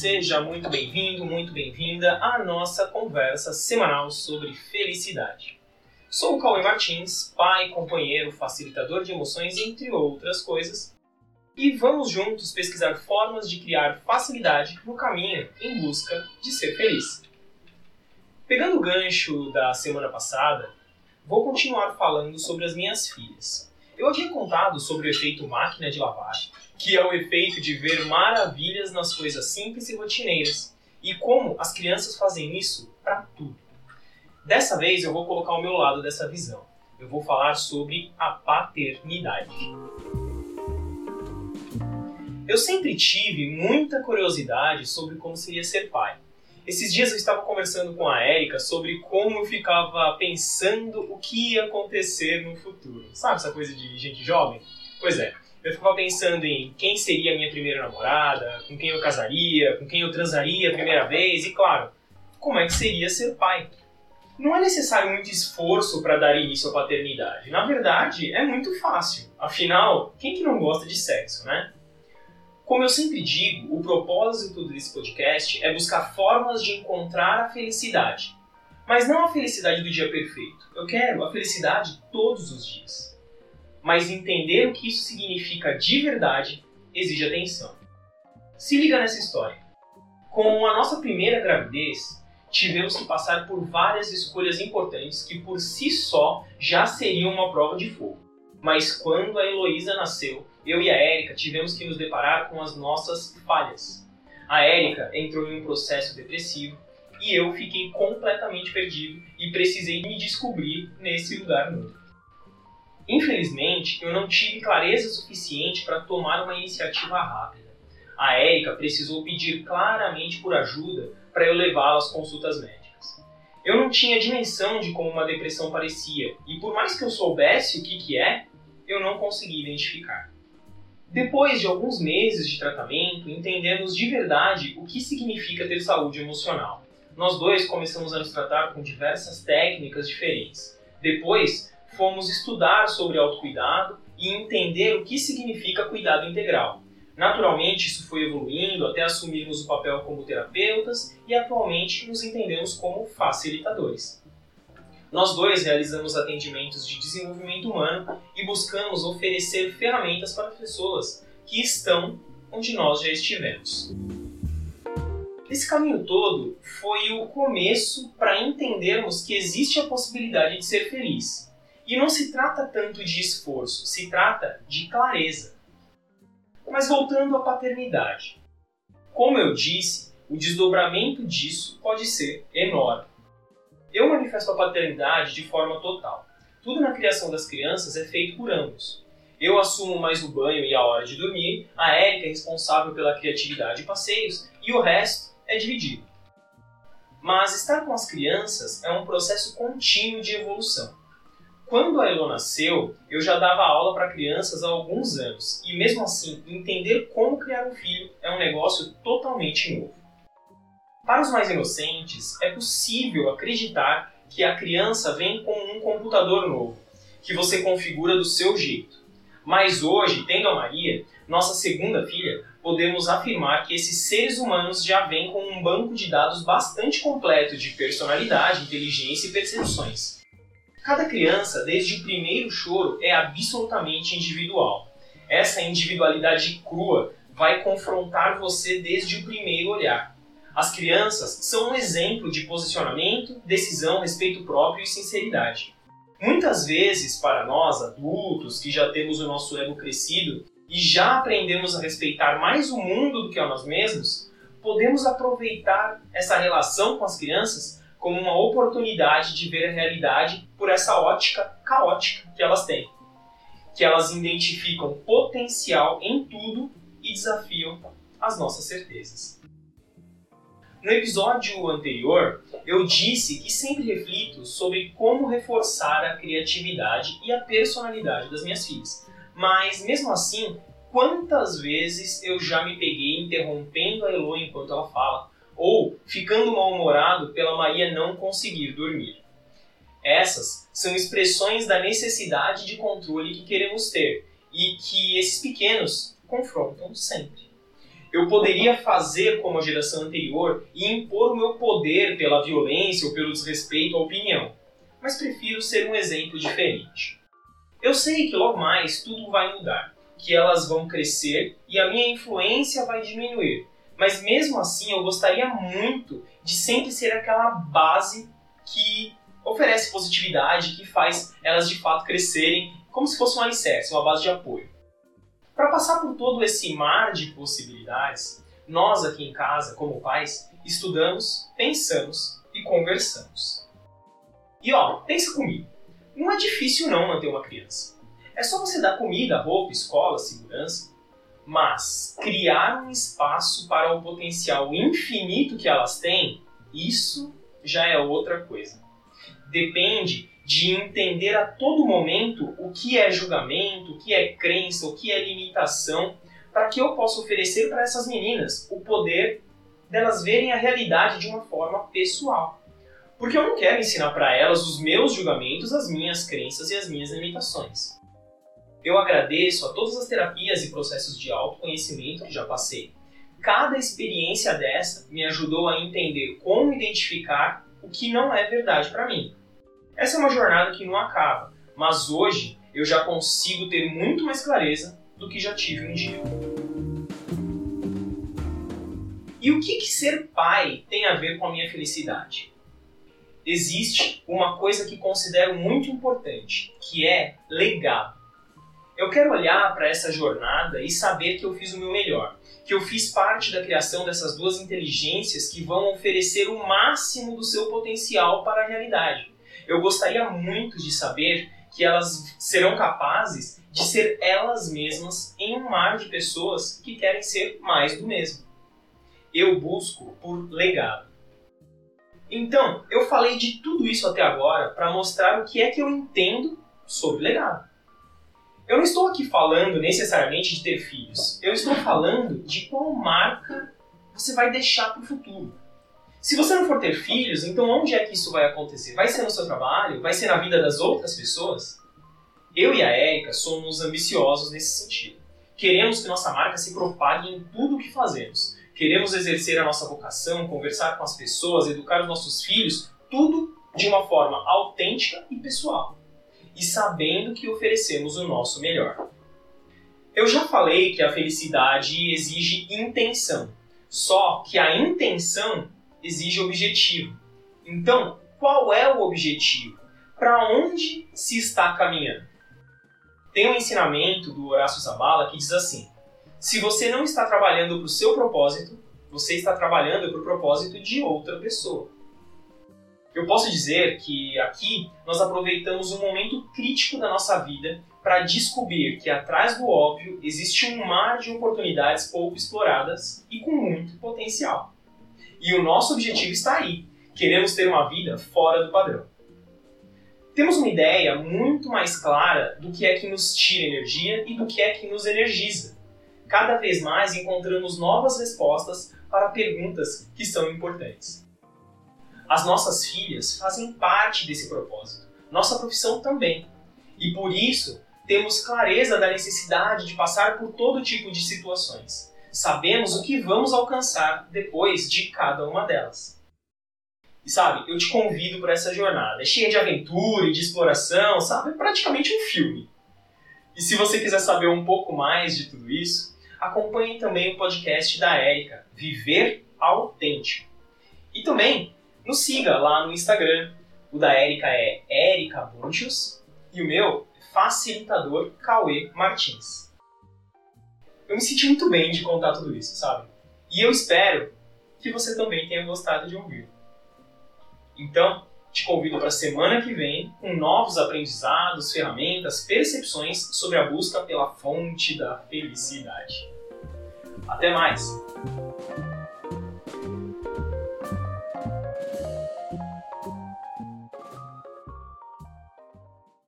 Seja muito bem-vindo, muito bem-vinda à nossa conversa semanal sobre felicidade. Sou o Cauê Martins, pai, companheiro, facilitador de emoções, entre outras coisas, e vamos juntos pesquisar formas de criar facilidade no caminho em busca de ser feliz. Pegando o gancho da semana passada, vou continuar falando sobre as minhas filhas. Eu havia contado sobre o efeito máquina de lavar, que é o efeito de ver maravilhas nas coisas simples e rotineiras, e como as crianças fazem isso para tudo. Dessa vez eu vou colocar o meu lado dessa visão. Eu vou falar sobre a paternidade. Eu sempre tive muita curiosidade sobre como seria ser pai. Esses dias eu estava conversando com a Érica sobre como eu ficava pensando o que ia acontecer no futuro. Sabe essa coisa de gente jovem? Pois é, eu ficava pensando em quem seria a minha primeira namorada, com quem eu casaria, com quem eu transaria a primeira vez e, claro, como é que seria ser pai. Não é necessário muito esforço para dar início à paternidade. Na verdade, é muito fácil. Afinal, quem que não gosta de sexo, né? Como eu sempre digo, o propósito desse podcast é buscar formas de encontrar a felicidade. Mas não a felicidade do dia perfeito. Eu quero a felicidade todos os dias mas entender o que isso significa de verdade exige atenção. Se liga nessa história. Com a nossa primeira gravidez, tivemos que passar por várias escolhas importantes que por si só já seriam uma prova de fogo. Mas quando a Heloísa nasceu, eu e a Érica tivemos que nos deparar com as nossas falhas. A Érica entrou em um processo depressivo e eu fiquei completamente perdido e precisei me descobrir nesse lugar novo. Infelizmente, eu não tive clareza suficiente para tomar uma iniciativa rápida. A Érica precisou pedir claramente por ajuda para eu levá-la às consultas médicas. Eu não tinha dimensão de como uma depressão parecia, e por mais que eu soubesse o que, que é, eu não consegui identificar. Depois de alguns meses de tratamento, entendemos de verdade o que significa ter saúde emocional. Nós dois começamos a nos tratar com diversas técnicas diferentes. Depois, fomos estudar sobre autocuidado e entender o que significa cuidado integral. Naturalmente, isso foi evoluindo até assumirmos o papel como terapeutas e atualmente nos entendemos como facilitadores. Nós dois realizamos atendimentos de desenvolvimento humano e buscamos oferecer ferramentas para pessoas que estão onde nós já estivemos. Esse caminho todo foi o começo para entendermos que existe a possibilidade de ser feliz e não se trata tanto de esforço, se trata de clareza. Mas voltando à paternidade. Como eu disse, o desdobramento disso pode ser enorme. Eu manifesto a paternidade de forma total. Tudo na criação das crianças é feito por ambos. Eu assumo mais o banho e a hora de dormir, a Érica é responsável pela criatividade e passeios, e o resto é dividido. Mas estar com as crianças é um processo contínuo de evolução. Quando a Elo nasceu, eu já dava aula para crianças há alguns anos, e mesmo assim, entender como criar um filho é um negócio totalmente novo. Para os mais inocentes, é possível acreditar que a criança vem com um computador novo, que você configura do seu jeito. Mas hoje, tendo a Maria, nossa segunda filha, podemos afirmar que esses seres humanos já vêm com um banco de dados bastante completo de personalidade, inteligência e percepções. Cada criança, desde o primeiro choro, é absolutamente individual. Essa individualidade crua vai confrontar você desde o primeiro olhar. As crianças são um exemplo de posicionamento, decisão, respeito próprio e sinceridade. Muitas vezes, para nós, adultos, que já temos o nosso ego crescido e já aprendemos a respeitar mais o mundo do que a nós mesmos, podemos aproveitar essa relação com as crianças como uma oportunidade de ver a realidade por essa ótica caótica que elas têm. Que elas identificam potencial em tudo e desafiam as nossas certezas. No episódio anterior, eu disse que sempre reflito sobre como reforçar a criatividade e a personalidade das minhas filhas. Mas, mesmo assim, quantas vezes eu já me peguei interrompendo a Elo enquanto ela fala, ou ficando mal-humorado pela Maria não conseguir dormir. Essas são expressões da necessidade de controle que queremos ter e que esses pequenos confrontam sempre. Eu poderia fazer como a geração anterior e impor o meu poder pela violência ou pelo desrespeito à opinião, mas prefiro ser um exemplo diferente. Eu sei que logo mais tudo vai mudar, que elas vão crescer e a minha influência vai diminuir, mas mesmo assim eu gostaria muito de sempre ser aquela base que oferece positividade, que faz elas de fato crescerem como se fosse um alicerce, uma base de apoio. Passar por todo esse mar de possibilidades, nós aqui em casa, como pais, estudamos, pensamos e conversamos. E ó, pensa comigo. Não é difícil não manter uma criança. É só você dar comida, roupa, escola, segurança. Mas criar um espaço para o potencial infinito que elas têm, isso já é outra coisa. Depende de entender a todo momento o que é julgamento, o que é crença, o que é limitação, para que eu possa oferecer para essas meninas o poder delas verem a realidade de uma forma pessoal. Porque eu não quero ensinar para elas os meus julgamentos, as minhas crenças e as minhas limitações. Eu agradeço a todas as terapias e processos de autoconhecimento que já passei. Cada experiência dessa me ajudou a entender como identificar o que não é verdade para mim essa é uma jornada que não acaba, mas hoje eu já consigo ter muito mais clareza do que já tive um dia. E o que, que ser pai tem a ver com a minha felicidade? Existe uma coisa que considero muito importante, que é legado. Eu quero olhar para essa jornada e saber que eu fiz o meu melhor, que eu fiz parte da criação dessas duas inteligências que vão oferecer o máximo do seu potencial para a realidade eu gostaria muito de saber que elas serão capazes de ser elas mesmas em um mar de pessoas que querem ser mais do mesmo. Eu busco por legado. Então, eu falei de tudo isso até agora para mostrar o que é que eu entendo sobre legado. Eu não estou aqui falando necessariamente de ter filhos. Eu estou falando de qual marca você vai deixar para o futuro. Se você não for ter filhos, então onde é que isso vai acontecer? Vai ser no seu trabalho? Vai ser na vida das outras pessoas? Eu e a Érica somos ambiciosos nesse sentido. Queremos que nossa marca se propague em tudo o que fazemos. Queremos exercer a nossa vocação, conversar com as pessoas, educar os nossos filhos, tudo de uma forma autêntica e pessoal. E sabendo que oferecemos o nosso melhor. Eu já falei que a felicidade exige intenção. Só que a intenção exige objetivo. Então, qual é o objetivo? Para onde se está caminhando? Tem um ensinamento do Horácio Zabala que diz assim: se você não está trabalhando para o seu propósito, você está trabalhando para o propósito de outra pessoa. Eu posso dizer que aqui nós aproveitamos um momento crítico da nossa vida para descobrir que atrás do óbvio existe um mar de oportunidades pouco exploradas e com muito potencial. E o nosso objetivo está aí. Queremos ter uma vida fora do padrão. Temos uma ideia muito mais clara do que é que nos tira energia e do que é que nos energiza. Cada vez mais encontramos novas respostas para perguntas que são importantes. As nossas filhas fazem parte desse propósito, nossa profissão também. E por isso, temos clareza da necessidade de passar por todo tipo de situações sabemos o que vamos alcançar depois de cada uma delas. E sabe, eu te convido para essa jornada. É cheia de aventura e de exploração, sabe? É praticamente um filme. E se você quiser saber um pouco mais de tudo isso, acompanhe também o podcast da Érica, Viver Autêntico. E também nos siga lá no Instagram. O da Érica é Érica Buntius e o meu é Facilitador Cauê Martins eu me senti muito bem de contar tudo isso, sabe? E eu espero que você também tenha gostado de ouvir. Então, te convido para a semana que vem com novos aprendizados, ferramentas, percepções sobre a busca pela fonte da felicidade. Até mais!